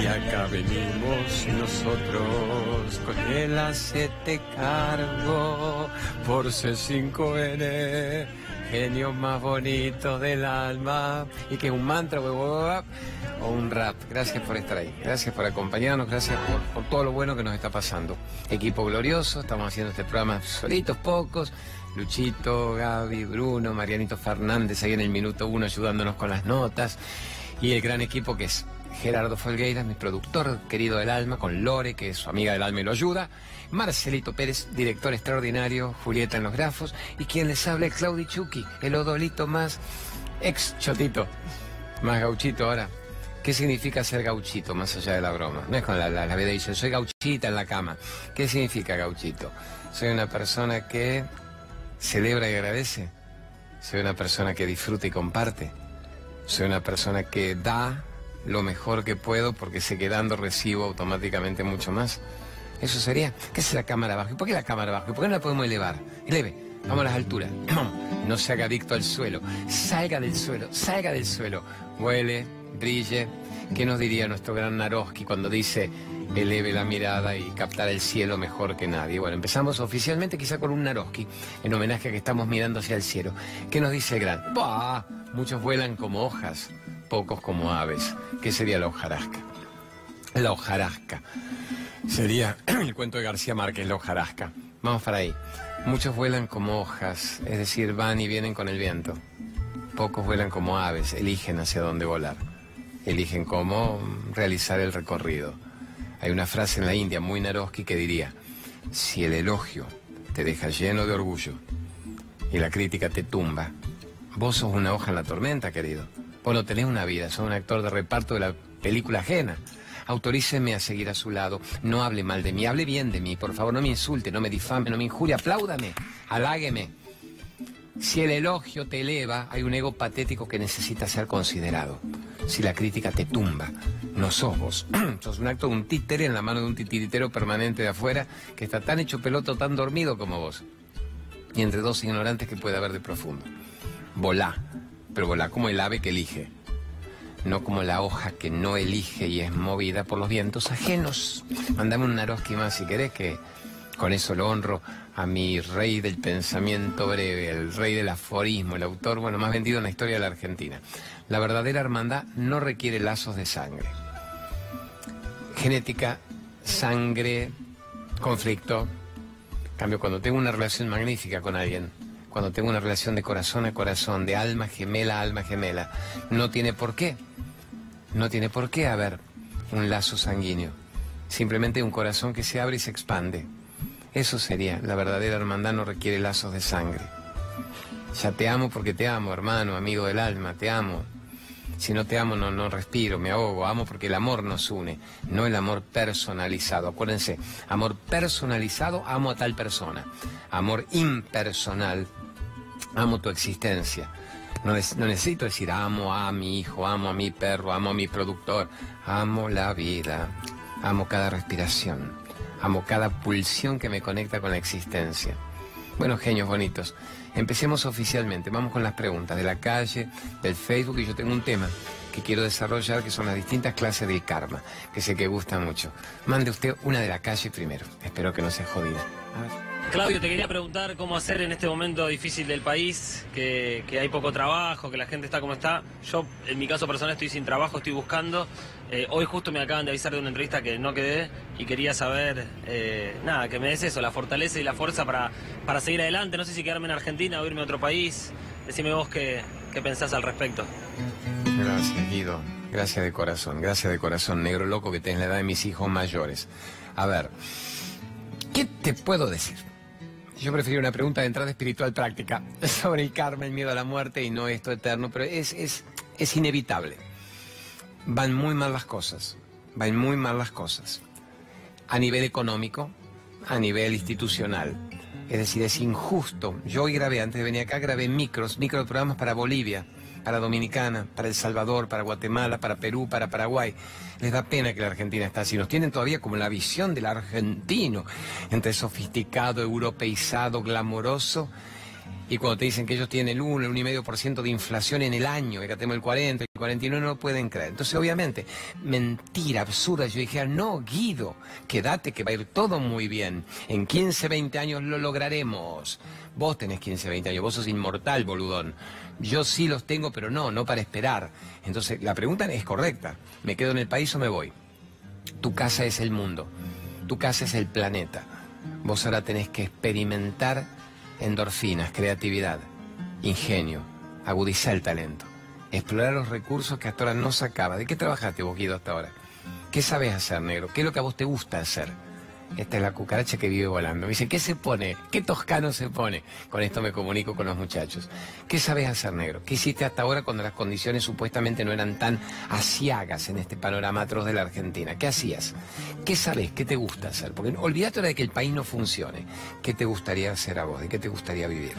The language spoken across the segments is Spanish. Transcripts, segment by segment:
Y acá venimos nosotros con el acete cargo por C5N, genio más bonito del alma. Y que un mantra, o un rap. Gracias por estar ahí, gracias por acompañarnos, gracias por todo lo bueno que nos está pasando. Equipo glorioso, estamos haciendo este programa solitos, pocos. Luchito, Gaby, Bruno, Marianito Fernández ahí en el minuto uno ayudándonos con las notas. Y el gran equipo que es Gerardo Folgueira, mi productor querido del alma, con Lore, que es su amiga del alma y lo ayuda. Marcelito Pérez, director extraordinario, Julieta en los grafos. Y quien les habla es Claudi Chucky, el odolito más ex chotito, más gauchito ahora. ¿Qué significa ser gauchito, más allá de la broma? No es con la, la, la vida dice, soy gauchita en la cama. ¿Qué significa gauchito? Soy una persona que celebra y agradece. Soy una persona que disfruta y comparte. Soy una persona que da lo mejor que puedo porque sé que dando recibo automáticamente mucho más. Eso sería. ¿Qué es la cámara abajo? ¿Y por qué la cámara abajo? ¿Y por qué no la podemos elevar? Eleve. Vamos a las alturas. No se haga adicto al suelo. Salga del suelo. Salga del suelo. Huele, brille. ¿Qué nos diría nuestro gran Naroski cuando dice eleve la mirada y captar el cielo mejor que nadie. Bueno, empezamos oficialmente quizá con un Naroski, en homenaje a que estamos mirando hacia el cielo. ¿Qué nos dice el gran? ¡Bah! Muchos vuelan como hojas, pocos como aves. ¿Qué sería la hojarasca? La hojarasca. Sería el cuento de García Márquez, la hojarasca. Vamos para ahí. Muchos vuelan como hojas, es decir, van y vienen con el viento. Pocos vuelan como aves, eligen hacia dónde volar. Eligen cómo realizar el recorrido. Hay una frase en la India muy Naroski que diría, si el elogio te deja lleno de orgullo y la crítica te tumba, vos sos una hoja en la tormenta, querido. Vos no tenés una vida, sos un actor de reparto de la película ajena. Autoríceme a seguir a su lado. No hable mal de mí, hable bien de mí. Por favor, no me insulte, no me difame, no me injurie. Apláudame, halágueme. Si el elogio te eleva, hay un ego patético que necesita ser considerado. Si la crítica te tumba, no sos vos. sos un acto de un títere en la mano de un titiritero permanente de afuera que está tan hecho peloto, tan dormido como vos. Y entre dos ignorantes que puede haber de profundo. Volá, pero volá como el ave que elige. No como la hoja que no elige y es movida por los vientos ajenos. Mandame un Naroski más si querés que con eso lo honro a mi rey del pensamiento breve, el rey del aforismo, el autor, bueno, más vendido en la historia de la Argentina. La verdadera hermandad no requiere lazos de sangre. Genética, sangre, conflicto. En cambio, cuando tengo una relación magnífica con alguien, cuando tengo una relación de corazón a corazón, de alma gemela a alma gemela, no tiene por qué, no tiene por qué haber un lazo sanguíneo. Simplemente un corazón que se abre y se expande. Eso sería, la verdadera hermandad no requiere lazos de sangre. Ya te amo porque te amo, hermano, amigo del alma, te amo. Si no te amo, no, respiro, me ahogo. Amo porque el amor nos une, no el amor personalizado. Acuérdense, amor personalizado, amo a tal persona. Amor impersonal, amo tu existencia. No, no, necesito decir amo a mi hijo, amo a mi perro, amo a mi productor. Amo la vida, amo cada respiración, amo cada pulsión que me conecta con la existencia. Bueno, genios bonitos. Empecemos oficialmente, vamos con las preguntas de la calle, del Facebook y yo tengo un tema que quiero desarrollar que son las distintas clases del karma, que sé que gustan mucho. Mande usted una de la calle primero, espero que no sea jodida. Claudio, te quería preguntar cómo hacer en este momento difícil del país, que, hay poco trabajo, que la gente está como está. Yo, en mi caso personal, estoy sin trabajo, estoy buscando. Eh, hoy justo me acaban de avisar de una entrevista que no quedé y quería saber, eh, nada, que me des eso, la fortaleza y la fuerza para, para seguir adelante. No sé si quedarme en Argentina o irme a otro país. Decime vos qué, qué pensás al respecto. Gracias, Guido. Gracias de corazón, gracias de corazón, negro loco que tenés la edad de mis hijos mayores. A ver, ¿qué te puedo decir? Yo prefiero una pregunta de entrada espiritual práctica sobre el karma, el miedo a la muerte y no esto eterno, pero es, es, es inevitable. Van muy mal las cosas, van muy mal las cosas. A nivel económico, a nivel institucional. Es decir, es injusto. Yo hoy grabé, antes de venir acá, grabé micros, microprogramas para Bolivia, para Dominicana, para El Salvador, para Guatemala, para Perú, para Paraguay. Les da pena que la Argentina está así. Nos tienen todavía como la visión del argentino, entre sofisticado, europeizado, glamoroso Y cuando te dicen que ellos tienen el 1, el 1,5% de inflación en el año, acá tenemos el 40, el 49, no lo pueden creer. Entonces, obviamente, mentira absurda. Yo dije, no, Guido, quédate que va a ir todo muy bien. En 15, 20 años lo lograremos. Vos tenés 15, 20 años, vos sos inmortal, boludón. Yo sí los tengo, pero no, no para esperar. Entonces, la pregunta es correcta. ¿Me quedo en el país o me voy? Tu casa es el mundo. Tu casa es el planeta. Vos ahora tenés que experimentar endorfinas, creatividad, ingenio, agudizar el talento, explorar los recursos que hasta ahora no sacaba. ¿De qué trabajaste vos, Guido, hasta ahora? ¿Qué sabes hacer, negro? ¿Qué es lo que a vos te gusta hacer? Esta es la cucaracha que vive volando. Me dice, ¿qué se pone? ¿Qué toscano se pone? Con esto me comunico con los muchachos. ¿Qué sabes hacer, negro? ¿Qué hiciste hasta ahora cuando las condiciones supuestamente no eran tan asiagas en este panorama atroz de la Argentina? ¿Qué hacías? ¿Qué sabes? ¿Qué te gusta hacer? Porque olvídate ahora de que el país no funcione. ¿Qué te gustaría hacer a vos? ¿De qué te gustaría vivir?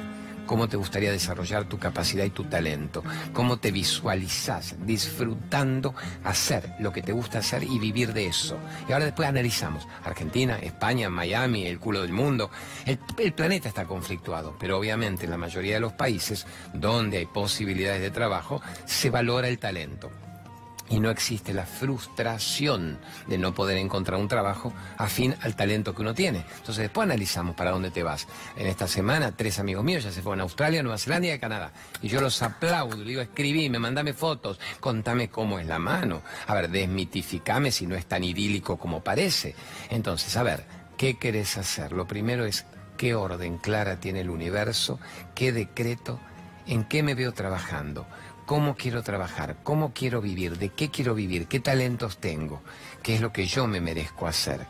Cómo te gustaría desarrollar tu capacidad y tu talento, cómo te visualizás disfrutando hacer lo que te gusta hacer y vivir de eso. Y ahora después analizamos Argentina, España, Miami, el culo del mundo. El, el planeta está conflictuado, pero obviamente en la mayoría de los países donde hay posibilidades de trabajo se valora el talento y no existe la frustración de no poder encontrar un trabajo afín al talento que uno tiene. Entonces después analizamos para dónde te vas. En esta semana tres amigos míos ya se fueron a Australia, Nueva Zelanda y a Canadá. Y yo los aplaudo, le digo, escribime, mandame fotos, contame cómo es la mano. A ver, desmitificame si no es tan idílico como parece. Entonces, a ver, ¿qué querés hacer? Lo primero es qué orden clara tiene el universo, qué decreto, en qué me veo trabajando cómo quiero trabajar, cómo quiero vivir, de qué quiero vivir, qué talentos tengo, qué es lo que yo me merezco hacer.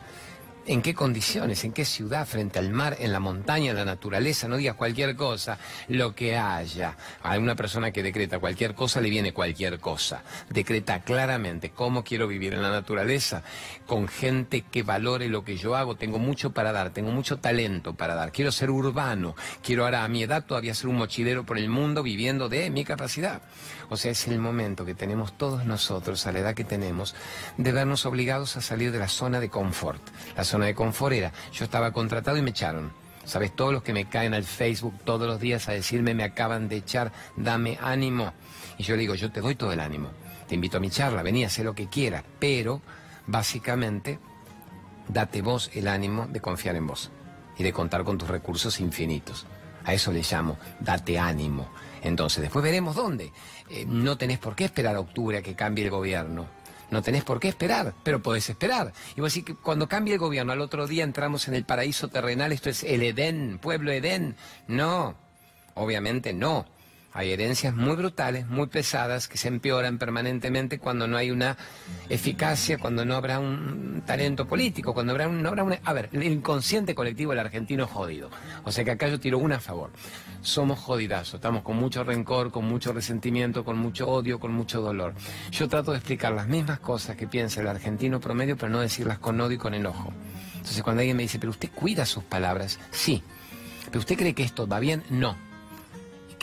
¿En qué condiciones? ¿En qué ciudad? ¿Frente al mar? ¿En la montaña? ¿En la naturaleza? No digas cualquier cosa, lo que haya. A una persona que decreta cualquier cosa le viene cualquier cosa. Decreta claramente cómo quiero vivir en la naturaleza, con gente que valore lo que yo hago. Tengo mucho para dar, tengo mucho talento para dar. Quiero ser urbano, quiero ahora a mi edad todavía ser un mochilero por el mundo viviendo de mi capacidad. O sea, es el momento que tenemos todos nosotros, a la edad que tenemos, de vernos obligados a salir de la zona de confort zona de confort era, yo estaba contratado y me echaron. ¿Sabes? Todos los que me caen al Facebook todos los días a decirme me acaban de echar, dame ánimo. Y yo le digo, yo te doy todo el ánimo. Te invito a mi charla, vení, sé lo que quieras. Pero, básicamente, date vos el ánimo de confiar en vos y de contar con tus recursos infinitos. A eso le llamo, date ánimo. Entonces, después veremos dónde. Eh, no tenés por qué esperar a octubre a que cambie el gobierno. No tenés por qué esperar, pero podés esperar. Y vos decís que cuando cambie el gobierno, al otro día entramos en el paraíso terrenal, esto es el Edén, pueblo Edén. No, obviamente no. Hay herencias muy brutales, muy pesadas, que se empeoran permanentemente cuando no hay una eficacia, cuando no habrá un talento político, cuando habrá no habrá una... A ver, el inconsciente colectivo del argentino es jodido. O sea que acá yo tiro una a favor. Somos jodidazos, estamos con mucho rencor, con mucho resentimiento, con mucho odio, con mucho dolor. Yo trato de explicar las mismas cosas que piensa el argentino promedio, pero no decirlas con odio y con enojo. Entonces cuando alguien me dice, pero usted cuida sus palabras, sí. ¿Pero usted cree que esto va bien? No.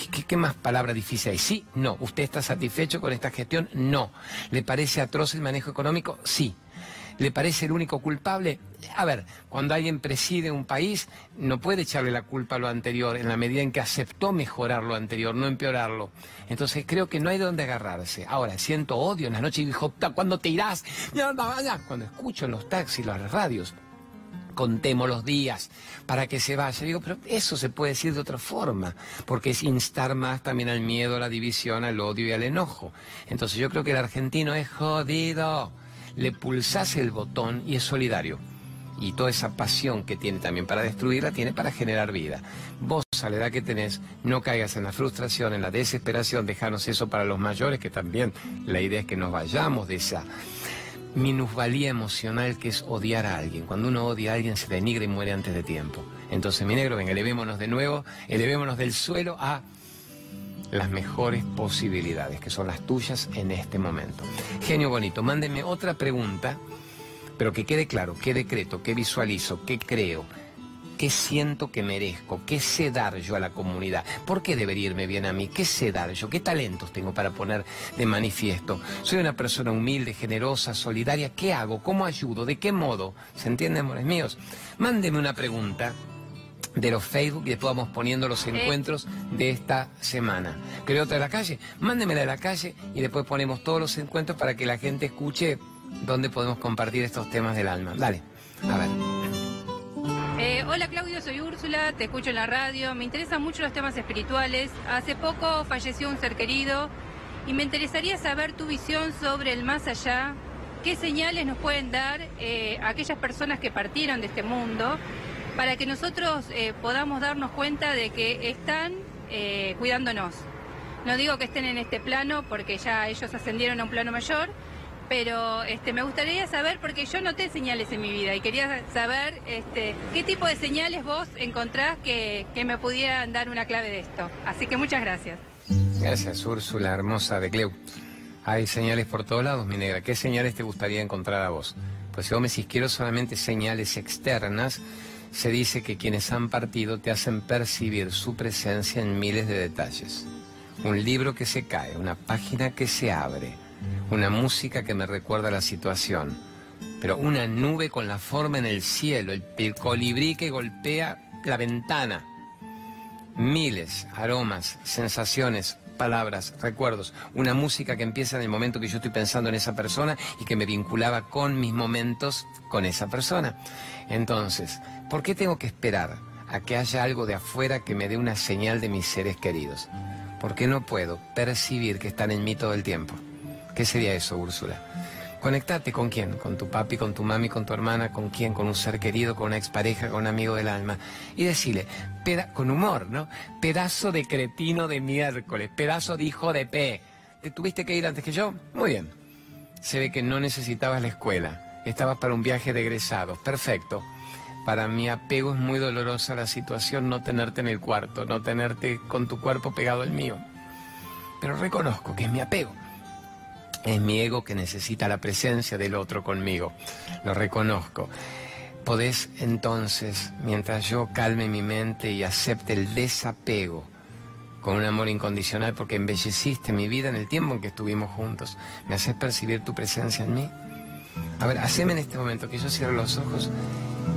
¿Qué, más palabra difícil hay? Sí, no. ¿Usted está satisfecho con esta gestión? No. ¿Le parece atroz el manejo económico? Sí. ¿Le parece el único culpable? A ver, cuando alguien preside un país, no puede echarle la culpa a lo anterior en la medida en que aceptó mejorar lo anterior, no empeorarlo. Entonces creo que no hay dónde agarrarse. Ahora, siento odio en la noche y dijo, ¿cuándo te irás? Cuando escucho en los taxis, las radios, contemos los días para que se vaya. Digo, pero eso se puede decir de otra forma, porque es instar más también al miedo, a la división, al odio y al enojo. Entonces yo creo que el argentino es jodido. Le pulsas el botón y es solidario. Y toda esa pasión que tiene también para destruirla, tiene para generar vida. Vos, a la edad que tenés, no caigas en la frustración, en la desesperación, dejanos eso para los mayores, que también la idea es que nos vayamos de esa minusvalía emocional que es odiar a alguien. Cuando uno odia a alguien se denigra y muere antes de tiempo. Entonces, mi negro, venga, elevémonos de nuevo, elevémonos del suelo a las mejores posibilidades, que son las tuyas en este momento. Genio bonito, mándeme otra pregunta, pero que quede claro, qué decreto, qué visualizo, qué creo, ¿Qué siento que merezco? ¿Qué sé dar yo a la comunidad? ¿Por qué debería irme bien a mí? ¿Qué sé dar yo? ¿Qué talentos tengo para poner de manifiesto? Soy una persona humilde, generosa, solidaria. ¿Qué hago? ¿Cómo ayudo? ¿De qué modo? ¿Se entiende, amores míos? Mándeme una pregunta de los Facebook y después vamos poniendo los encuentros de esta semana. ¿Creo otra de la calle? Mándemela de la calle y después ponemos todos los encuentros para que la gente escuche dónde podemos compartir estos temas del alma. Dale, a ver. Eh, hola Claudio, soy Úrsula, te escucho en la radio. Me interesan mucho los temas espirituales. Hace poco falleció un ser querido y me interesaría saber tu visión sobre el más allá. ¿Qué señales nos pueden dar eh, aquellas personas que partieron de este mundo para que nosotros eh, podamos darnos cuenta de que están cuidándonos? No digo que estén en este plano porque ya ellos ascendieron a un plano mayor, pero este, me gustaría saber, porque yo noté señales en mi vida y quería saber este, qué tipo de señales vos encontrás que, que me pudieran dar una clave de esto. Así que muchas gracias. Gracias, Úrsula, hermosa de Cleu. Hay señales por todos lados, mi negra. ¿Qué señales te gustaría encontrar a vos? Pues si vos me decís quiero solamente señales externas, se dice que quienes han partido te hacen percibir su presencia en miles de detalles. Un libro que se cae, una página que se abre, una música que me recuerda la situación, pero una nube con la forma en el cielo, el colibrí que golpea la ventana. Miles, aromas, sensaciones, palabras, recuerdos, una música que empieza en el momento que yo estoy pensando en esa persona y que me vinculaba con mis momentos con esa persona. Entonces, ¿por qué tengo que esperar a que haya algo de afuera que me dé una señal de mis seres queridos? ¿Por qué no puedo percibir que están en mí todo el tiempo? ¿Qué sería eso, Úrsula? Conectate con quién, con tu papi, con tu mami, con tu hermana, con quién, con un ser querido, con una expareja, con un amigo del alma. Y decirle, con humor, ¿no? Pedazo de cretino de miércoles, pedazo de hijo de P. ¿Te tuviste que ir antes que yo? Muy bien. Se ve que no necesitabas la escuela. Estabas para un viaje de egresados. Perfecto. Para mi apego es muy dolorosa la situación no tenerte en el cuarto, no tenerte con tu cuerpo pegado al mío. Pero reconozco que es mi apego. Es mi ego que necesita la presencia del otro conmigo. Lo reconozco. Podés entonces, mientras yo calme mi mente y acepte el desapego con un amor incondicional porque embelleciste mi vida en el tiempo en que estuvimos juntos, ¿me haces percibir tu presencia en mí? A ver, haceme en este momento que yo cierre los ojos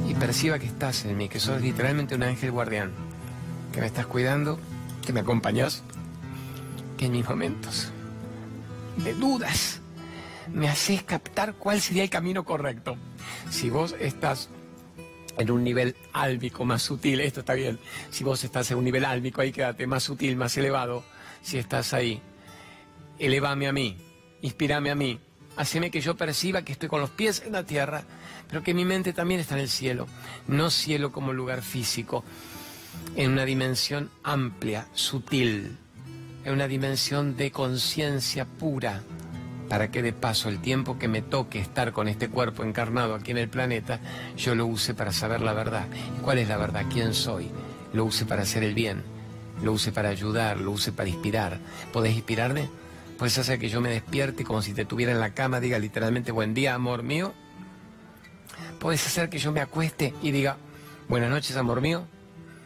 y perciba que estás en mí, que sos literalmente un ángel guardián, que me estás cuidando, que me acompañas, que en mis momentos de dudas, me haces captar cuál sería el camino correcto. Si vos estás en un nivel álmico más sutil, esto está bien. Si vos estás en un nivel álmico, ahí quédate más sutil, más elevado. Si estás ahí, elevame a mí, inspirame a mí, haceme que yo perciba que estoy con los pies en la tierra, pero que mi mente también está en el cielo. No cielo como lugar físico, en una dimensión amplia, sutil, en una dimensión de conciencia pura, para que de paso el tiempo que me toque estar con este cuerpo encarnado aquí en el planeta, yo lo use para saber la verdad. ¿Cuál es la verdad? ¿Quién soy? Lo use para hacer el bien, lo use para ayudar, lo use para inspirar. ¿Podés inspirarme? ¿Puedes hacer que yo me despierte como si te tuviera en la cama, diga literalmente buen día, amor mío? ¿Puedes hacer que yo me acueste y diga buenas noches, amor mío?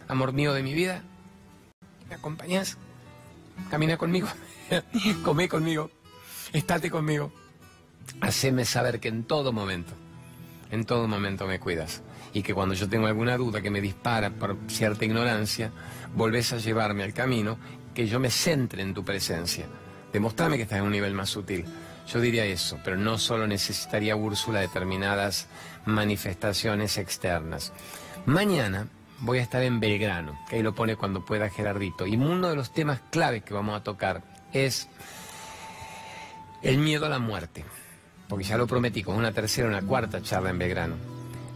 Amor mío de mi vida? ¿Me acompañas? Camina conmigo, come conmigo, estate conmigo. Haceme saber que en todo momento, en todo momento me cuidas. Y que cuando yo tengo alguna duda que me dispara por cierta ignorancia, volvés a llevarme al camino, que yo me centre en tu presencia. Demostrame que estás en un nivel más sutil. Yo diría eso, pero no solo necesitaría Úrsula determinadas manifestaciones externas. Mañana voy a estar en Belgrano, que ahí lo pone cuando pueda Gerardito. Y uno de los temas claves que vamos a tocar es el miedo a la muerte. Porque ya lo prometí con una tercera, una cuarta charla en Belgrano.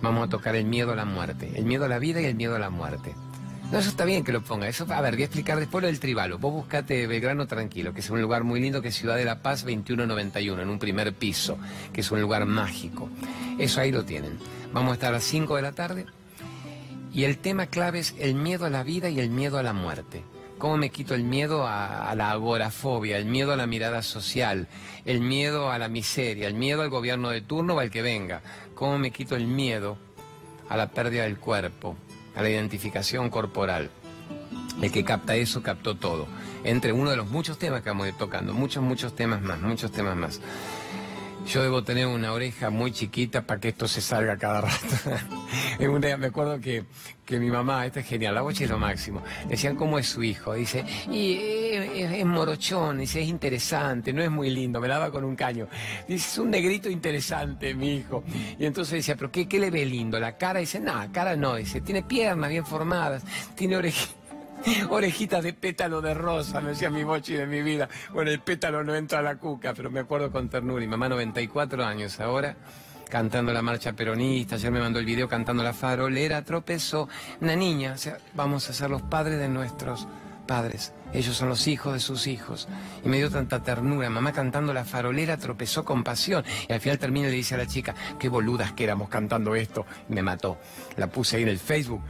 Vamos a tocar el miedo a la muerte, el miedo a la vida y el miedo a la muerte. No, eso está bien que lo ponga. Eso, a ver, voy a explicar después lo del tribalo. Vos buscate Belgrano tranquilo, que es un lugar muy lindo que es Ciudad de la Paz 2191, en un primer piso, que es un lugar mágico. Eso ahí lo tienen. Vamos a estar a las 5 de la tarde y el tema clave es el miedo a la vida y el miedo a la muerte. ¿Cómo me quito el miedo a, la agorafobia, el miedo a la mirada social, el miedo a la miseria, el miedo al gobierno de turno o al que venga? ¿Cómo me quito el miedo a la pérdida del cuerpo, a la identificación corporal? El que capta eso captó todo. Entre uno de los muchos temas que vamos a ir tocando, muchos, muchos temas más, muchos temas más. Yo debo tener una oreja muy chiquita para que esto se salga cada rato. me acuerdo que, que mi mamá, esta es genial, la bocha es lo máximo. Decían cómo es su hijo. Dice, y es, morochón, dice, es interesante, no es muy lindo, me daba con un caño. Dice, es un negrito interesante, mi hijo. Y entonces decía, pero ¿qué, qué le ve lindo? La cara, dice, no, cara no, dice, tiene piernas bien formadas, tiene orejitas Orejitas de pétalo de rosa, me decía mi bochi de mi vida. Bueno, el pétalo no entra a la cuca, pero me acuerdo con ternura. Y mamá, 94 años ahora, cantando la marcha peronista. Ayer me mandó el video cantando la farolera, tropezó. Una niña, o sea, vamos a ser los padres de nuestros padres. Ellos son los hijos de sus hijos. Y me dio tanta ternura. Mamá cantando la farolera tropezó con pasión. Y al final termina y le dice a la chica, qué boludas que éramos cantando esto. Y me mató. La puse ahí en el Facebook.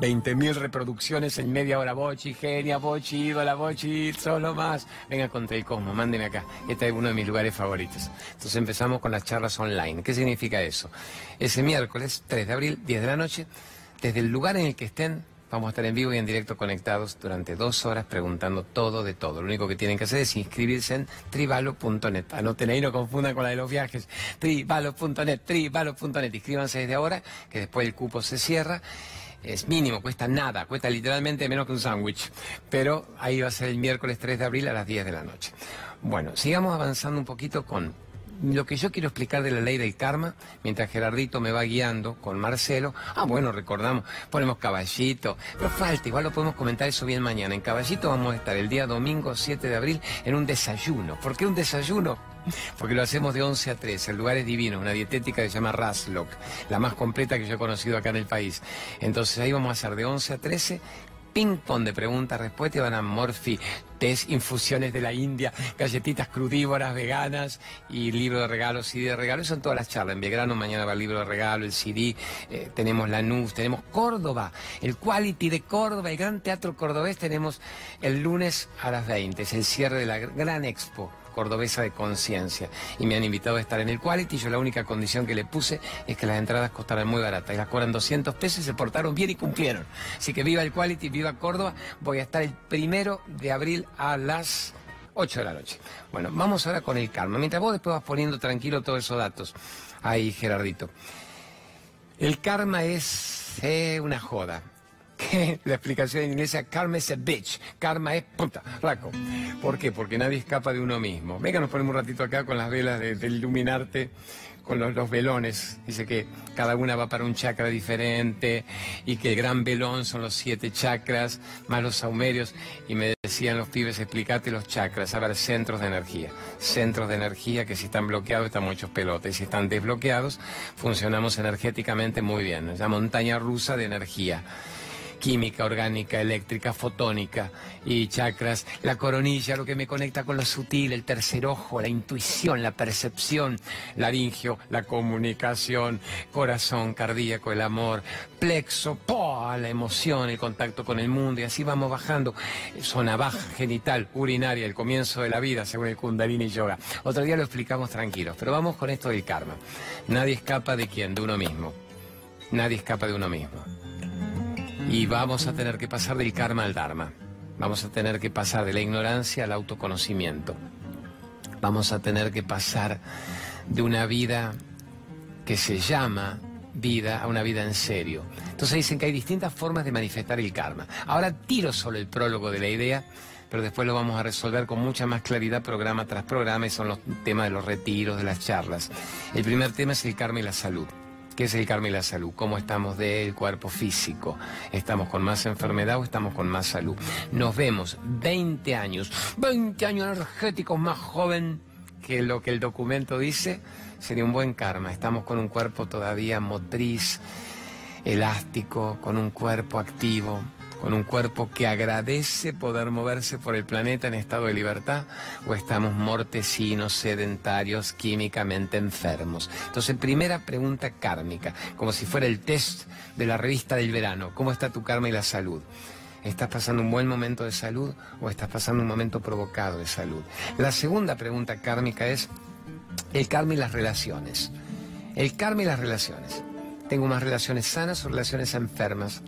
20.000 reproducciones en media hora. Bochi, genia, Bochi, ídola, Bochi, solo más. Venga contra el cosmos, mándeme acá. Este es uno de mis lugares favoritos. Entonces empezamos con las charlas online. ¿Qué significa eso? Ese miércoles 3 de abril, 10 de la noche, desde el lugar en el que estén, Vamos a estar en vivo y en directo conectados durante dos horas preguntando todo de todo. Lo único que tienen que hacer es inscribirse en tribalo.net. Anoten ahí, no confundan con la de los viajes. Tribalo.net, tribalo.net. Inscríbanse desde ahora, que después el cupo se cierra es mínimo, cuesta nada, cuesta literalmente menos que un sándwich. Pero ahí va a ser el miércoles 3 de abril a las 10 de la noche. Bueno, sigamos avanzando un poquito con lo que yo quiero explicar de la ley del karma, mientras Gerardito me va guiando con Marcelo, ah, bueno, recordamos, ponemos caballito, pero falta, igual lo podemos comentar eso bien mañana. En caballito vamos a estar el día domingo 7 de abril en un desayuno. ¿Por qué un desayuno? Porque lo hacemos de 11 a 13. El lugar es divino, una dietética que se llama Raslock, la más completa que yo he conocido acá en el país. Entonces ahí vamos a hacer de 11 a 13 ping-pong de preguntas-respuestas, van a Morphy, test, infusiones de la India, galletitas crudívoras, veganas y libro de regalos, CD de regalos, son todas las charlas. En Belgrano mañana va el libro de regalo, el CD, eh, tenemos la NUS, tenemos Córdoba, el Quality de Córdoba, el Gran Teatro Cordobés, tenemos el lunes a las 20, es el cierre de la Gran Expo cordobesa de conciencia. Y me han invitado a estar en el Quality. Yo la única condición que le puse es que las entradas costaran muy baratas. Y las cobran 200 pesos se portaron bien y cumplieron. Así que viva el Quality, viva Córdoba. Voy a estar el primero de abril a las 8 de la noche. Bueno, vamos ahora con el karma. Mientras vos después vas poniendo tranquilo todos esos datos. Ahí, Gerardito. El karma es eh, una joda que la explicación en inglés es karma es a bitch, karma es puta, raco. ¿Por qué? Porque nadie escapa de uno mismo. Venga, nos ponemos un ratito acá con las velas de, iluminarte, con los, velones. Dice que cada una va para un chakra diferente y que el gran velón son los siete chakras, más los saumerios. Y me decían los pibes, explícate los chakras, a ver, centros de energía. Centros de energía que si están bloqueados están muchos pelotes y si están desbloqueados funcionamos energéticamente muy bien. Es la montaña rusa de energía química, orgánica, eléctrica, fotónica y chakras, la coronilla, lo que me conecta con lo sutil, el tercer ojo, la intuición, la percepción, laringio, la comunicación, corazón, cardíaco, el amor, plexo, la emoción, el contacto con el mundo y así vamos bajando. Zona baja, genital, urinaria, el comienzo de la vida según el Kundalini Yoga. Otro día lo explicamos tranquilos, pero vamos con esto del karma. Nadie escapa de quién, de uno mismo. Nadie escapa de uno mismo. Y vamos a tener que pasar del karma al dharma. Vamos a tener que pasar de la ignorancia al autoconocimiento. Vamos a tener que pasar de una vida que se llama vida a una vida en serio. Entonces dicen que hay distintas formas de manifestar el karma. Ahora tiro solo el prólogo de la idea, pero después lo vamos a resolver con mucha más claridad programa tras programa y son los temas de los retiros, de las charlas. El primer tema es el karma y la salud. ¿Qué es el karma y la salud? ¿Cómo estamos del cuerpo físico? ¿Estamos con más enfermedad o estamos con más salud? Nos vemos 20 años, 20 años energéticos más joven que lo que el documento dice. Sería un buen karma. Estamos con un cuerpo todavía motriz, elástico, con un cuerpo activo, con un cuerpo que agradece poder moverse por el planeta en estado de libertad, o estamos mortecinos, sedentarios, químicamente enfermos. Entonces, primera pregunta kármica, como si fuera el test de la revista del verano, ¿cómo está tu karma y la salud? ¿Estás pasando un buen momento de salud o estás pasando un momento provocado de salud? La segunda pregunta kármica es el karma y las relaciones. El karma y las relaciones. ¿Tengo más relaciones sanas o relaciones enfermas?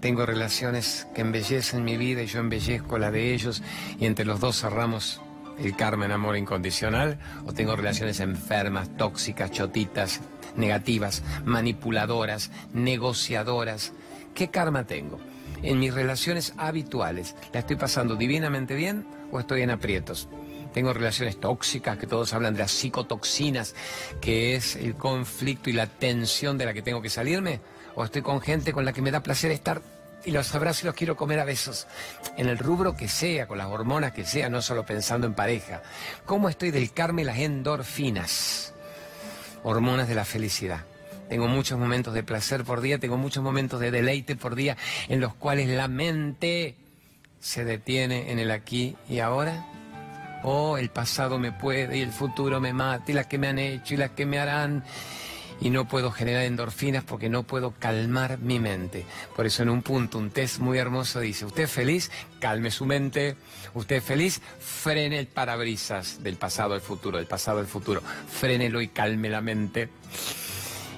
Tengo relaciones que embellecen mi vida y yo embellezco la de ellos y entre los dos cerramos el karma en amor incondicional o tengo relaciones enfermas, tóxicas, chotitas, negativas, manipuladoras, negociadoras. ¿Qué karma tengo? En mis relaciones habituales, ¿la estoy pasando divinamente bien o estoy en aprietos? Tengo relaciones tóxicas, que todos hablan de las psicotoxinas, que es el conflicto y la tensión de la que tengo que salirme, o estoy con gente con la que me da placer estar y los abrazo y los quiero comer a besos. En el rubro que sea, con las hormonas que sea, no solo pensando en pareja. ¿Cómo estoy del karma y las endorfinas? Hormonas de la felicidad. Tengo muchos momentos de placer por día, tengo muchos momentos de deleite por día en los cuales la mente se detiene en el aquí y ahora. Oh, el pasado me puede y el futuro me mata y las que me han hecho y las que me harán y no puedo generar endorfinas porque no puedo calmar mi mente. Por eso en un punto un test muy hermoso dice, usted feliz, calme su mente, usted feliz, frene el parabrisas del pasado al futuro, del pasado al futuro, frénelo y calme la mente.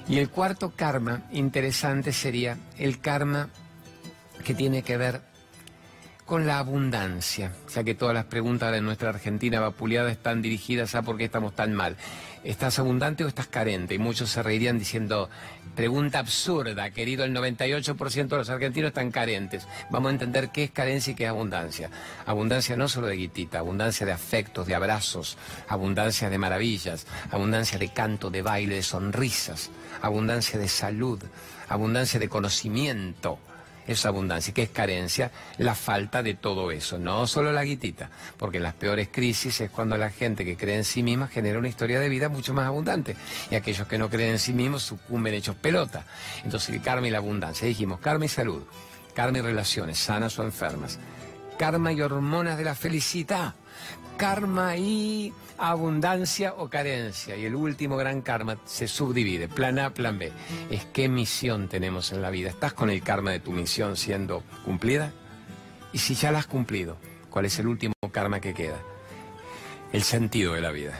Y el cuarto karma interesante sería el karma que tiene que ver con la abundancia, ya que todas las preguntas de nuestra Argentina vapuleada están dirigidas a por qué estamos tan mal. ¿Estás abundante o estás carente? Y muchos se reirían diciendo, pregunta absurda, querido, el 98% de los argentinos están carentes. Vamos a entender qué es carencia y qué es abundancia. Abundancia no solo de guitita, abundancia de afectos, de abrazos, abundancia de maravillas, abundancia de canto, de baile, de sonrisas, abundancia de salud, abundancia de conocimiento es abundancia. ¿Qué es carencia? La falta de todo eso, no solo la guitita, porque las peores crisis es cuando la gente que cree en sí misma genera una historia de vida mucho más abundante y aquellos que no creen en sí mismos sucumben hechos pelota. Entonces el karma y la abundancia. Dijimos karma y salud, karma y relaciones, sanas o enfermas, karma y hormonas de la felicidad, karma y abundancia o carencia. Y el último gran karma se subdivide, plan A, plan B. Es qué misión tenemos en la vida. ¿Estás con el karma de tu misión siendo cumplida? Y si ya la has cumplido, ¿cuál es el último karma que queda? El sentido de la vida.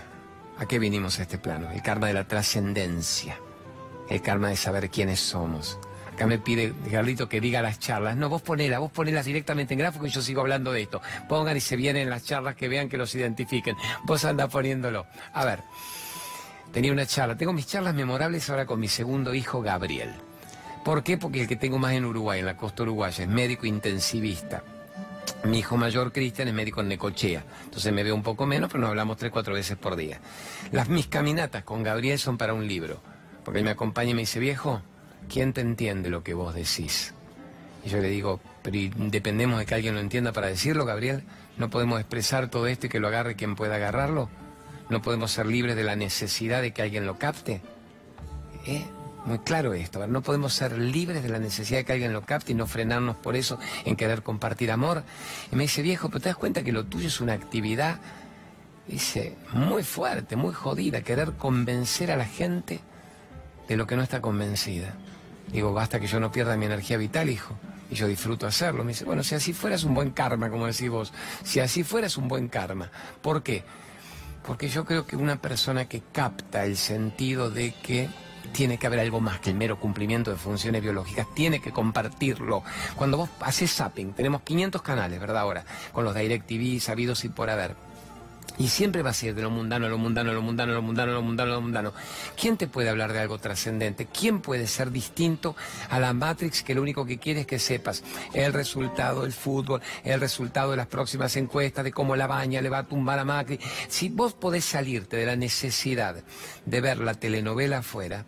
¿A qué vinimos a este plano? El karma de la trascendencia. El karma de saber quiénes somos Acá me pide Carlito que diga las charlas. No, vos ponela, vos ponelas directamente en gráfico y yo sigo hablando de esto. Pongan y se vienen las charlas que vean que los identifiquen. Vos andás poniéndolo. A ver, tenía una charla. Tengo mis charlas memorables ahora con mi segundo hijo, Gabriel. ¿Por qué? Porque el que tengo más en Uruguay, en la costa uruguaya, es médico intensivista. Mi hijo mayor, Cristian, es médico en Necochea. Entonces me veo un poco menos, pero nos hablamos tres, cuatro veces por día. Las mis caminatas con Gabriel son para un libro. Porque él me acompaña y me dice, viejo, ¿quién te entiende lo que vos decís? Y yo le digo, pero dependemos de que alguien lo entienda para decirlo, Gabriel. ¿No podemos expresar todo esto y que lo agarre quien pueda agarrarlo? ¿No podemos ser libres de la necesidad de que alguien lo capte? ¿Eh? Muy claro esto, no podemos ser libres de la necesidad de que alguien lo capte y no frenarnos por eso en querer compartir amor. Y me dice, viejo, pero te das cuenta que lo tuyo es una actividad, dice, muy fuerte, muy jodida, querer convencer a la gente de lo que no está convencida. Digo, basta que yo no pierda mi energía vital, hijo. Y yo disfruto hacerlo. Me dice, bueno, si así fueras un buen karma, como decís vos. Si así fueras un buen karma. ¿Por qué? Porque yo creo que una persona que capta el sentido de que tiene que haber algo más que el mero cumplimiento de funciones biológicas, tiene que compartirlo. Cuando vos haces zapping, tenemos 500 canales, ¿verdad? Ahora, con los DirecTV sabidos y por haber. Y siempre va a ser de lo mundano, lo mundano, lo mundano, lo mundano, lo mundano, lo mundano. ¿Quién te puede hablar de algo trascendente? ¿Quién puede ser distinto a la Matrix que lo único que quiere es que sepas el resultado del fútbol, el resultado de las próximas encuestas, de cómo la baña le va a tumbar a Macri? Si vos podés salirte de la necesidad de ver la telenovela afuera,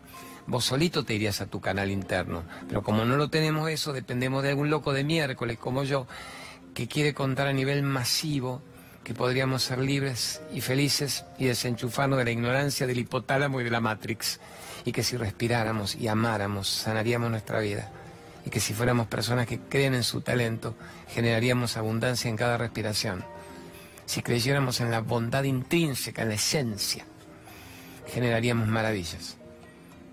vos solito te irías a tu canal interno. Pero como no lo tenemos eso, dependemos de algún loco de miércoles como yo, que quiere contar a nivel masivo que podríamos ser libres y felices y desenchufarnos de la ignorancia del hipotálamo y de la Matrix, y que si respiráramos y amáramos, sanaríamos nuestra vida, y que si fuéramos personas que creen en su talento, generaríamos abundancia en cada respiración. Si creyéramos en la bondad intrínseca, en la esencia, generaríamos maravillas.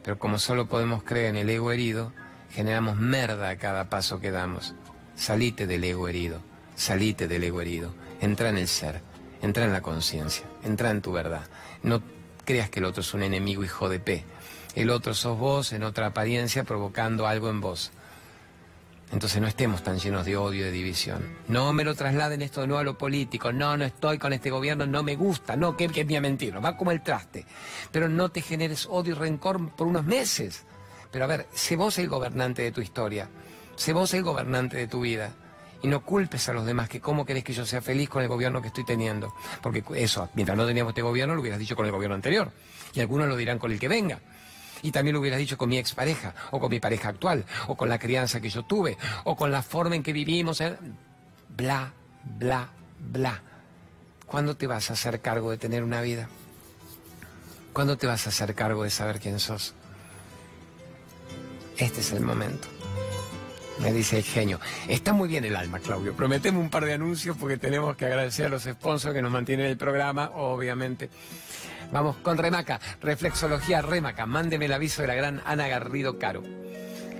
Pero como solo podemos creer en el ego herido, generamos merda a cada paso que damos. Salite del ego herido, salite del ego herido entra en el ser, entra en la conciencia, entra en tu verdad. No creas que el otro es un enemigo hijo de P. El otro sos vos en otra apariencia provocando algo en vos. Entonces no estemos tan llenos de odio y de división. No me lo trasladen esto de nuevo a lo político. No, no estoy con este gobierno, no me gusta. No, que, que es mi mentira. Va como el traste. Pero no te generes odio y rencor por unos meses. Pero a ver, sé vos el gobernante de tu historia. Sé vos el gobernante de tu vida. Y no culpes a los demás que cómo querés que yo sea feliz con el gobierno que estoy teniendo. Porque eso, mientras no teníamos este gobierno, lo hubieras dicho con el gobierno anterior. Y algunos lo dirán con el que venga. Y también lo hubieras dicho con mi expareja, o con mi pareja actual, o con la crianza que yo tuve, o con la forma en que vivimos. ¿eh? Bla, bla, bla. ¿Cuándo te vas a hacer cargo de tener una vida? ¿Cuándo te vas a hacer cargo de saber quién sos? Este es el momento. Me dice el genio. Está muy bien el alma, Claudio. Prometemos un par de anuncios porque tenemos que agradecer a los sponsors que nos mantienen el programa, obviamente. Vamos con Remaca, Reflexología Remaca. Mándeme el aviso de la gran Ana Garrido Caro.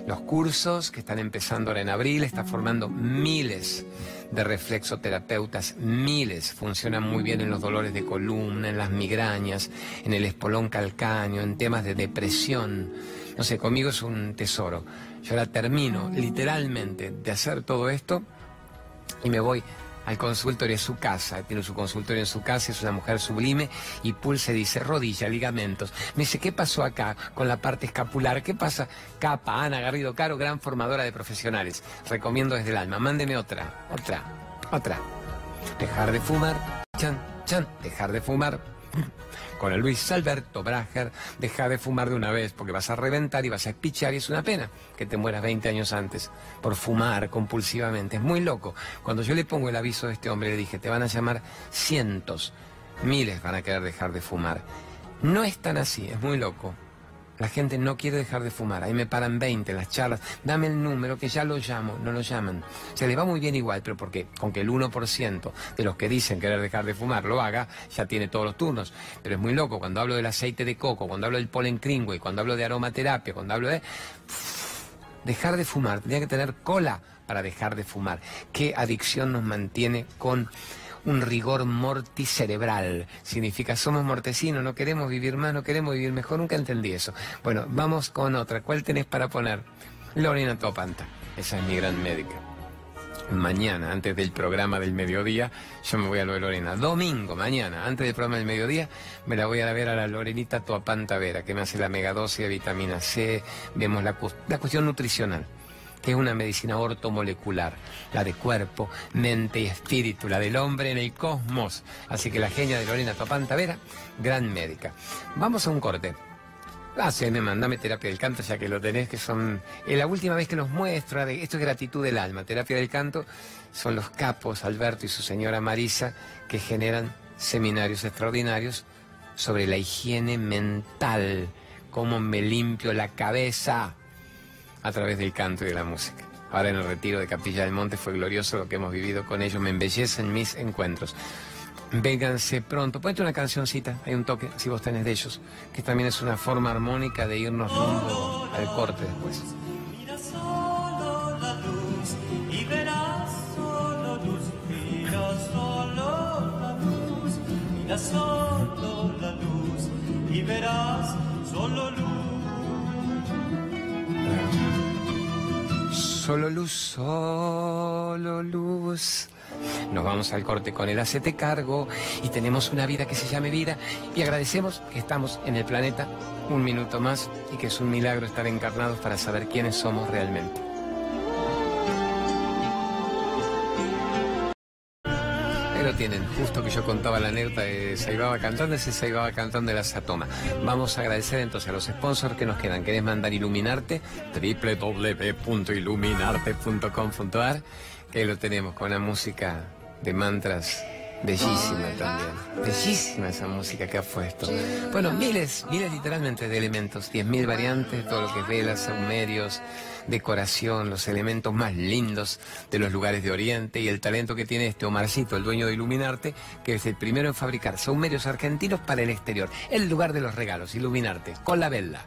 Los cursos que están empezando ahora en abril están formando miles de reflexoterapeutas, miles. Funcionan muy bien en los dolores de columna, en las migrañas, en el espolón calcáneo, en temas de depresión. No sé, conmigo es un tesoro. Yo ahora termino literalmente de hacer todo esto y me voy al consultorio, de su casa, tiene su consultorio en su casa, es una mujer sublime y pulse dice rodilla, ligamentos. Me dice, ¿qué pasó acá con la parte escapular? ¿Qué pasa? Capa, Ana Garrido Caro, gran formadora de profesionales. Recomiendo desde el alma. Mándeme otra, otra, otra. Dejar de fumar, chan, chan, dejar de fumar con el Luis Alberto Brager, deja de fumar de una vez porque vas a reventar y vas a espichar y es una pena que te mueras 20 años antes por fumar compulsivamente. Es muy loco. Cuando yo le pongo el aviso a este hombre le dije, te van a llamar cientos, miles van a querer dejar de fumar. No es tan así, es muy loco. La gente no quiere dejar de fumar. Ahí me paran 20 en las charlas. Dame el número que ya lo llamo. No lo llaman. Se le va muy bien igual, pero porque con que el 1% de los que dicen querer dejar de fumar lo haga, ya tiene todos los turnos. Pero es muy loco. Cuando hablo del aceite de coco, cuando hablo del polen y cuando hablo de aromaterapia, cuando hablo de... Dejar de fumar. Tendría que tener cola para dejar de fumar. ¿Qué adicción nos mantiene con un rigor mortis cerebral. Significa, somos mortecinos, no queremos vivir más, no queremos vivir mejor. Nunca entendí eso. Bueno, vamos con otra. ¿Cuál tenés para poner? Lorena Topanta. Esa es mi gran médica. Mañana, antes del programa del mediodía, yo me voy a lo de Lorena. Domingo, mañana, antes del programa del mediodía, me la voy a ver a la Lorenita Topanta Vera, que me hace la megadosis de vitamina C. Vemos la, la cuestión nutricional que es una medicina ortomolecular, la de cuerpo, mente y espíritu, la del hombre en el cosmos. Así que la genia de Lorena Topanta Vera, gran médica. Vamos a un corte. Ah, sí, me mandame terapia del canto, ya que lo tenés, que son... Eh, la última vez que los muestro, esto es gratitud del alma, terapia del canto, son los capos, Alberto y su señora Marisa, que generan seminarios extraordinarios sobre la higiene mental, cómo me limpio la cabeza a través del canto y de la música. Ahora en el retiro de Capilla del Monte fue glorioso lo que hemos vivido con ellos, me embellecen mis encuentros. Vénganse pronto, ponete una cancioncita, hay un toque, si vos tenés de ellos, que también es una forma armónica de irnos rumbo al corte después. Solo la luz y verás solo luz, solo luz, solo luz. Nos vamos al corte con el Hacete Cargo y tenemos una vida que se llame vida y agradecemos que estamos en el planeta un minuto más y que es un milagro estar encarnados para saber quiénes somos realmente. Tienen, justo que yo contaba la anécdota de Saibaba cantando, ese Saibaba cantando de la Satoma. Vamos a agradecer entonces a los sponsors que nos quedan. ¿Querés mandar Iluminarte? www.iluminarte.com.ar que lo tenemos con la música de mantras Bellísima también. Bellísima esa música que ha puesto. Bueno, miles, miles literalmente de elementos, diez mil variantes, todo lo que es velas, saumerios, decoración, los elementos más lindos de los lugares de Oriente y el talento que tiene este Omarcito, el dueño de Iluminarte, que es el primero en fabricar saumerios argentinos para el exterior. El lugar de los regalos, Iluminarte, con la vela.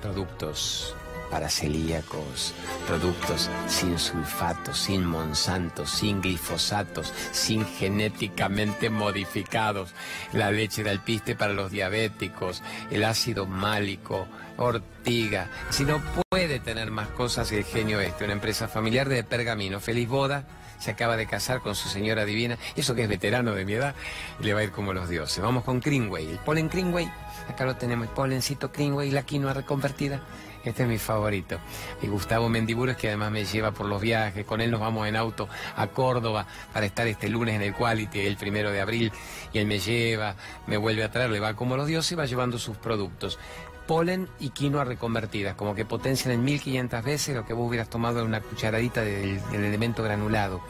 Productos para celíacos, productos sin sulfatos, sin monsanto, sin glifosatos, sin genéticamente modificados, la leche de alpiste para los diabéticos, el ácido málico, ortiga. Si no puede tener más cosas el genio este, una empresa familiar de pergamino. Feliz boda se acaba de casar con su señora divina, eso que es veterano de mi edad, le va a ir como los dioses. Vamos con Greenway, el polen Greenway, acá lo tenemos, el polencito Greenway, la quinoa reconvertida. Este es mi favorito. Y Gustavo Mendiburo que además me lleva por los viajes. Con él nos vamos en auto a Córdoba para estar este lunes en el Quality, el primero de abril. Y él me lleva, me vuelve a traer, le va como los dioses y va llevando sus productos polen y quinoa reconvertidas, como que potencian en 1500 veces lo que vos hubieras tomado en una cucharadita del, elemento granulado.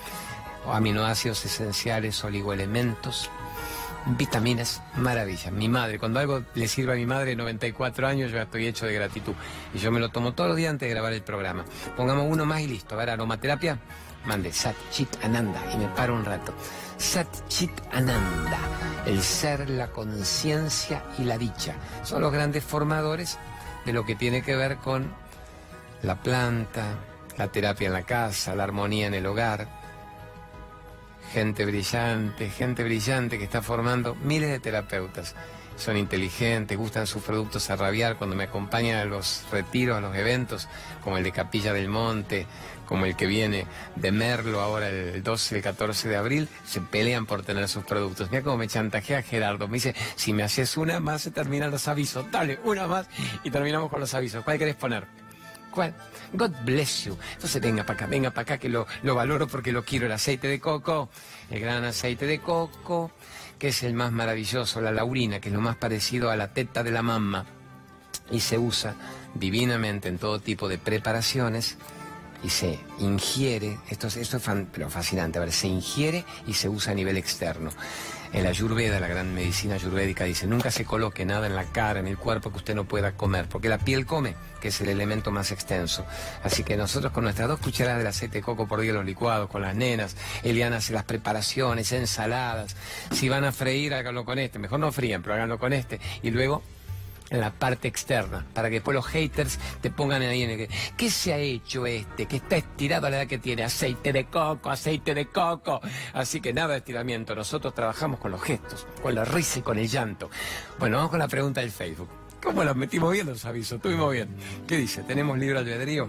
Aminoácidos esenciales, oligoelementos, vitaminas, maravillas. Mi madre, cuando algo le sirve a mi madre, 94 años, yo estoy hecho de gratitud. Y yo me lo tomo todos los días antes de grabar el programa. Pongamos uno más y listo. A ver, aromaterapia, mande Sat Chit Ananda y me paro un rato. Sat Chit Ananda, el ser, la conciencia y la dicha. Son los grandes formadores de lo que tiene que ver con la planta, la terapia en la casa, la armonía en el hogar. Gente brillante, gente brillante que está formando miles de terapeutas. Son inteligentes, gustan sus productos a rabiar cuando me acompañan a los retiros, a los eventos, como el de Capilla del Monte, como el que viene de Merlo ahora el 12 y el 14 de abril, se pelean por tener sus productos. Mira cómo me chantajea Gerardo. Me dice, si me haces una más, se terminan los avisos. Dale, una más y terminamos con los avisos. ¿Cuál querés poner? ¿Cuál? God bless you. Entonces venga para acá, venga para acá que lo, lo valoro porque lo quiero. El aceite de coco, el gran aceite de coco, que es el más maravilloso, la laurina, que es lo más parecido a la teta de la mamá. Y se usa divinamente en todo tipo de preparaciones y se ingiere, esto, es, esto es pero fascinante, a ver, se ingiere y se usa a nivel externo. En la Ayurveda, la gran medicina ayurvédica, dice, nunca se coloque nada en la cara, en el cuerpo que usted no pueda comer, porque la piel come, que es el elemento más extenso. Así que nosotros con nuestras dos cucharadas de aceite de coco por día los licuados, con las nenas, Eliana hace las preparaciones, ensaladas. Si van a freír, háganlo con este. Mejor no fríen, pero háganlo con este. Y luego en la parte externa, para que después los haters te pongan ahí en el ¿qué se ha hecho este? Que está estirado a la edad que tiene, aceite de coco, aceite de coco. Así que nada de estiramiento, nosotros trabajamos con los gestos, con la risa y con el llanto. Bueno, vamos con la pregunta del Facebook. ¿Cómo los metimos bien los avisos? Estuvimos bien. ¿Qué dice? ¿Tenemos libre albedrío?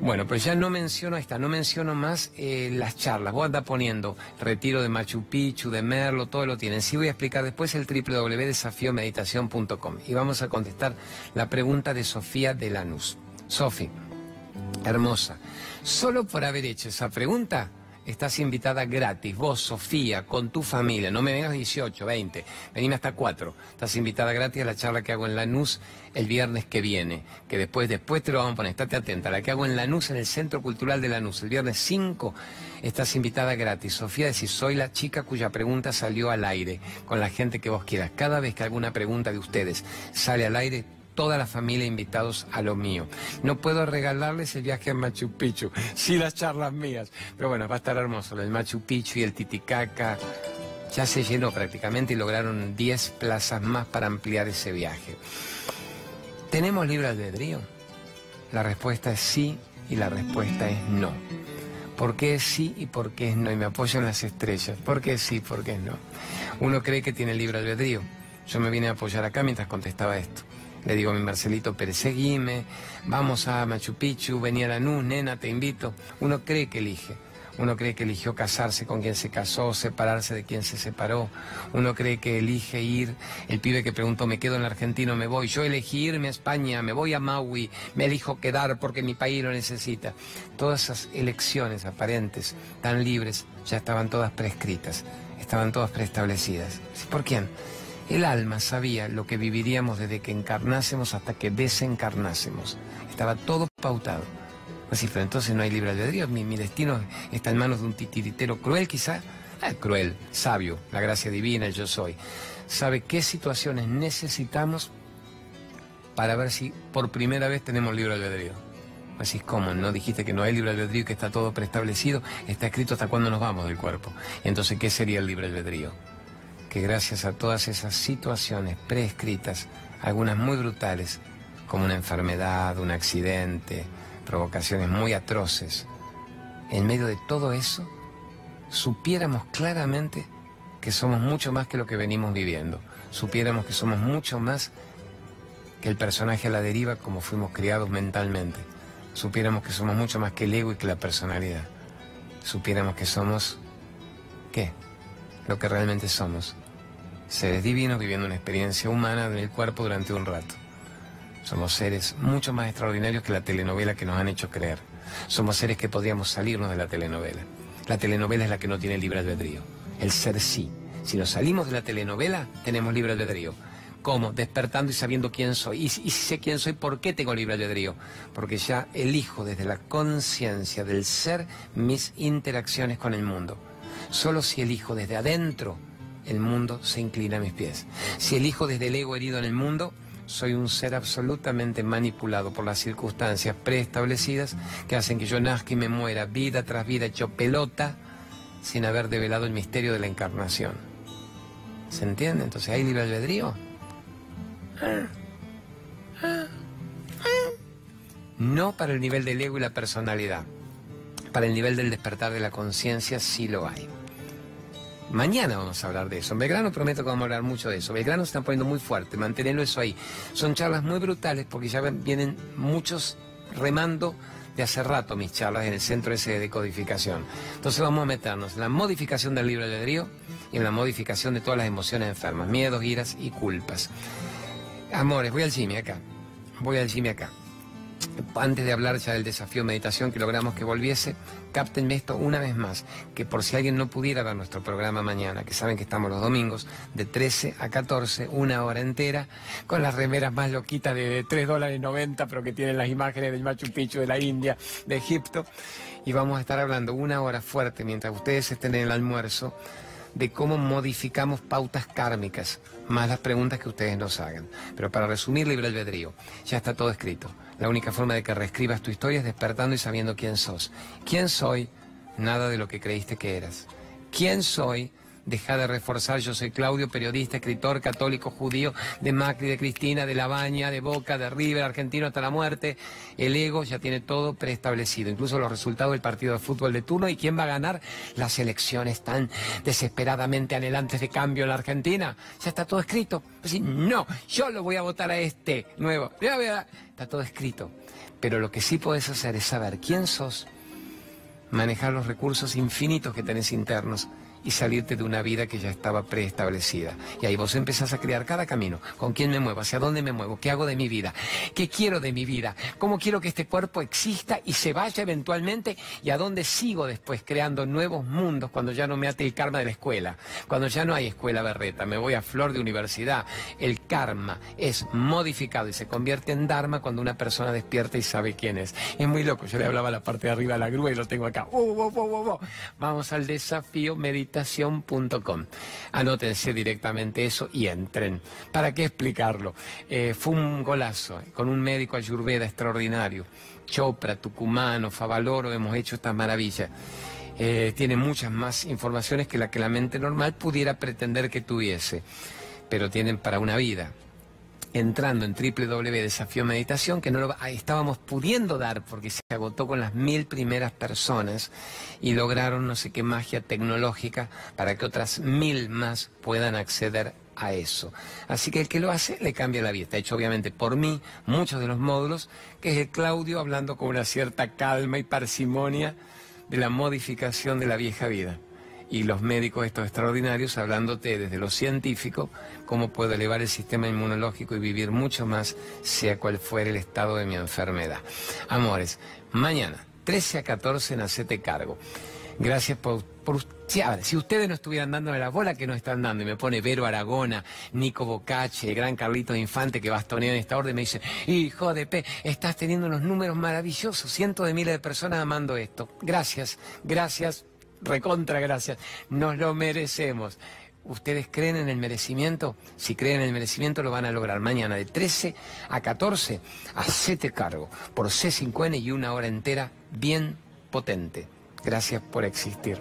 Bueno, pues ya no menciono esta, no menciono más eh, las charlas. Voy a andar poniendo retiro de Machu Picchu, de Merlo, todo lo tienen. Sí voy a explicar después el www.desafiomeditación.com y vamos a contestar la pregunta de Sofía de Lanús. Sofi, hermosa, solo por haber hecho esa pregunta estás invitada gratis, vos, Sofía, con tu familia, no me vengas 18, 20, venime hasta 4, estás invitada gratis a la charla que hago en Lanús el viernes que viene, que después, después te lo vamos a poner, estate atenta, la que hago en Lanús, en el Centro Cultural de Lanús, el viernes 5, estás invitada gratis. Sofía, decís, soy la chica cuya pregunta salió al aire, con la gente que vos quieras. Cada vez que alguna pregunta de ustedes sale al aire, toda la familia invitados a lo mío. No puedo regalarles el viaje a Machu Picchu, sí las charlas mías, pero bueno, va a estar hermoso. El Machu Picchu y el Titicaca ya se llenó prácticamente y lograron 10 plazas más para ampliar ese viaje. ¿Tenemos libre albedrío? La respuesta es sí y la respuesta es no. ¿Por qué es sí y por qué es no? Y me apoyo en las estrellas. ¿Por qué es sí y por qué es no? Uno cree que tiene libre albedrío. Yo me vine a apoyar acá mientras contestaba esto. Le digo a mi Marcelito Pérez, seguime, vamos a Machu Picchu, venía a Lanús, nena, te invito. Uno cree que elige. Uno cree que eligió casarse con quien se casó, separarse de quien se separó. Uno cree que elige ir. El pibe que preguntó, me quedo en la Argentina, me voy. Yo elegí irme a España, me voy a Maui, me elijo quedar porque mi país lo necesita. Todas esas elecciones aparentes, tan libres, ya estaban todas prescritas, estaban todas preestablecidas. ¿Por quién? El alma sabía lo que viviríamos desde que encarnásemos hasta que desencarnásemos. Estaba todo pautado. Pues sí, pero entonces no hay libre albedrío. Mi, destino está en manos de un titiritero cruel, quizá. Ah, cruel, sabio, la gracia divina, yo soy. Sabe qué situaciones necesitamos para ver si por primera vez tenemos libre albedrío. Así es como, ¿no? Dijiste que no hay libre albedrío que está todo preestablecido. Está escrito hasta cuándo nos vamos del cuerpo. Entonces, ¿qué sería el libre albedrío? Que gracias a todas esas situaciones preescritas, algunas muy brutales, como una enfermedad, un accidente, provocaciones muy atroces, en medio de todo eso, supiéramos claramente que somos mucho más que lo que venimos viviendo, supiéramos que somos mucho más que el personaje a la deriva como fuimos criados mentalmente, supiéramos que somos mucho más que el ego y que la personalidad, supiéramos que somos, ¿qué? Lo que realmente somos, seres divinos viviendo una experiencia humana en el cuerpo durante un rato. Somos seres mucho más extraordinarios que la telenovela que nos han hecho creer. Somos seres que podríamos salirnos de la telenovela. La telenovela es la que no tiene libre albedrío. El ser sí. Si nos salimos de la telenovela, tenemos libre albedrío. ¿Cómo? Despertando y sabiendo quién soy. Y, y sé quién soy, ¿por qué tengo libre albedrío? Porque ya elijo desde la conciencia del ser mis interacciones con el mundo. Solo si elijo desde adentro, el mundo se inclina a mis pies. Si elijo desde el ego herido en el mundo, soy un ser absolutamente manipulado por las circunstancias preestablecidas que hacen que yo nazca y me muera vida tras vida hecho pelota sin haber develado el misterio de la encarnación. ¿Se entiende? Entonces, ¿hay libre albedrío? No para el nivel del ego y la personalidad. Para el nivel del despertar de la conciencia sí lo hay. Mañana vamos a hablar de eso. En Belgrano prometo que vamos a hablar mucho de eso. Belgrano se está poniendo muy fuerte, mantenerlo eso ahí. Son charlas muy brutales porque ya vienen muchos remando de hace rato mis charlas en el centro ese de decodificación. Entonces vamos a meternos en la modificación del libro de albedrío y en la modificación de todas las emociones enfermas, miedos, iras y culpas. Amores, voy al Jimmy acá. Voy al Jimmy acá antes de hablar ya del desafío de meditación que logramos que volviese, cáptenme esto una vez más, que por si alguien no pudiera ver nuestro programa mañana, que saben que estamos los domingos, de 13 a 14, una hora entera, con las remeras más loquitas de 3 dólares 90, pero que tienen las imágenes del Machu Picchu, de la India, de Egipto, y vamos a estar hablando una hora fuerte mientras ustedes estén en el almuerzo de cómo modificamos pautas kármicas, más las preguntas que ustedes nos hagan. Pero para resumir, libre albedrío, ya está todo escrito. La única forma de que reescribas tu historia es despertando y sabiendo quién sos. ¿Quién soy? Nada de lo que creíste que eras. ¿Quién soy? Deja de reforzar, yo soy Claudio, periodista, escritor, católico, judío, de Macri, de Cristina, de La Baña, de Boca, de River, argentino hasta la muerte. El ego ya tiene todo preestablecido, incluso los resultados del partido de fútbol de turno y quién va a ganar las elecciones tan desesperadamente anhelantes de cambio en la Argentina. Ya está todo escrito. Pues no, yo lo voy a votar a este nuevo. Está todo escrito. Pero lo que sí puedes hacer es saber quién sos, manejar los recursos infinitos que tenés internos y salirte de una vida que ya estaba preestablecida. Y ahí vos empezás a crear cada camino. ¿Con quién me muevo? ¿Hacia dónde me muevo? ¿Qué hago de mi vida? ¿Qué quiero de mi vida? ¿Cómo quiero que este cuerpo exista y se vaya eventualmente? ¿Y a dónde sigo después creando nuevos mundos cuando ya no me ate el karma de la escuela? Cuando ya no hay escuela berreta, me voy a flor de universidad. El karma es modificado y se convierte en dharma cuando una persona despierta y sabe quién es. Es muy loco. Yo le hablaba a la parte de arriba de la grúa y lo tengo acá. Vamos al desafío meditativo Anótense directamente eso y entren. ¿Para qué explicarlo? Eh, fue un golazo, eh, con un médico ayurveda extraordinario. Chopra, Tucumano, Favaloro, hemos hecho estas maravillas. Eh, tiene muchas más informaciones que la que la mente normal pudiera pretender que tuviese, pero tienen para una vida entrando en www Desafío Meditación, que no lo estábamos pudiendo dar porque se agotó con las mil primeras personas y lograron no sé qué magia tecnológica para que otras mil más puedan acceder a eso. Así que el que lo hace le cambia la vida. Está hecho obviamente por mí, muchos de los módulos, que es el Claudio hablando con una cierta calma y parsimonia de la modificación de la vieja vida y los médicos estos extraordinarios hablándote desde lo científico cómo puedo elevar el sistema inmunológico y vivir mucho más sea cual fuere el estado de mi enfermedad. Amores, mañana 13 a 14 nacete cargo. Gracias por, por si, ustedes no estuvieran dándome la bola que no están dando, y me pone Vero Aragona, Nico Bocache, el gran Carlito Infante que bastonea en esta orden, me dice, hijo de P, estás teniendo unos números maravillosos, cientos de miles de personas amando esto. Gracias, gracias, recontra gracias, nos lo merecemos. ¿Ustedes creen en el merecimiento? Si creen en el merecimiento lo van a lograr mañana de 13 a 14. Hacete cargo por C5N y una hora entera bien potente. Gracias por existir.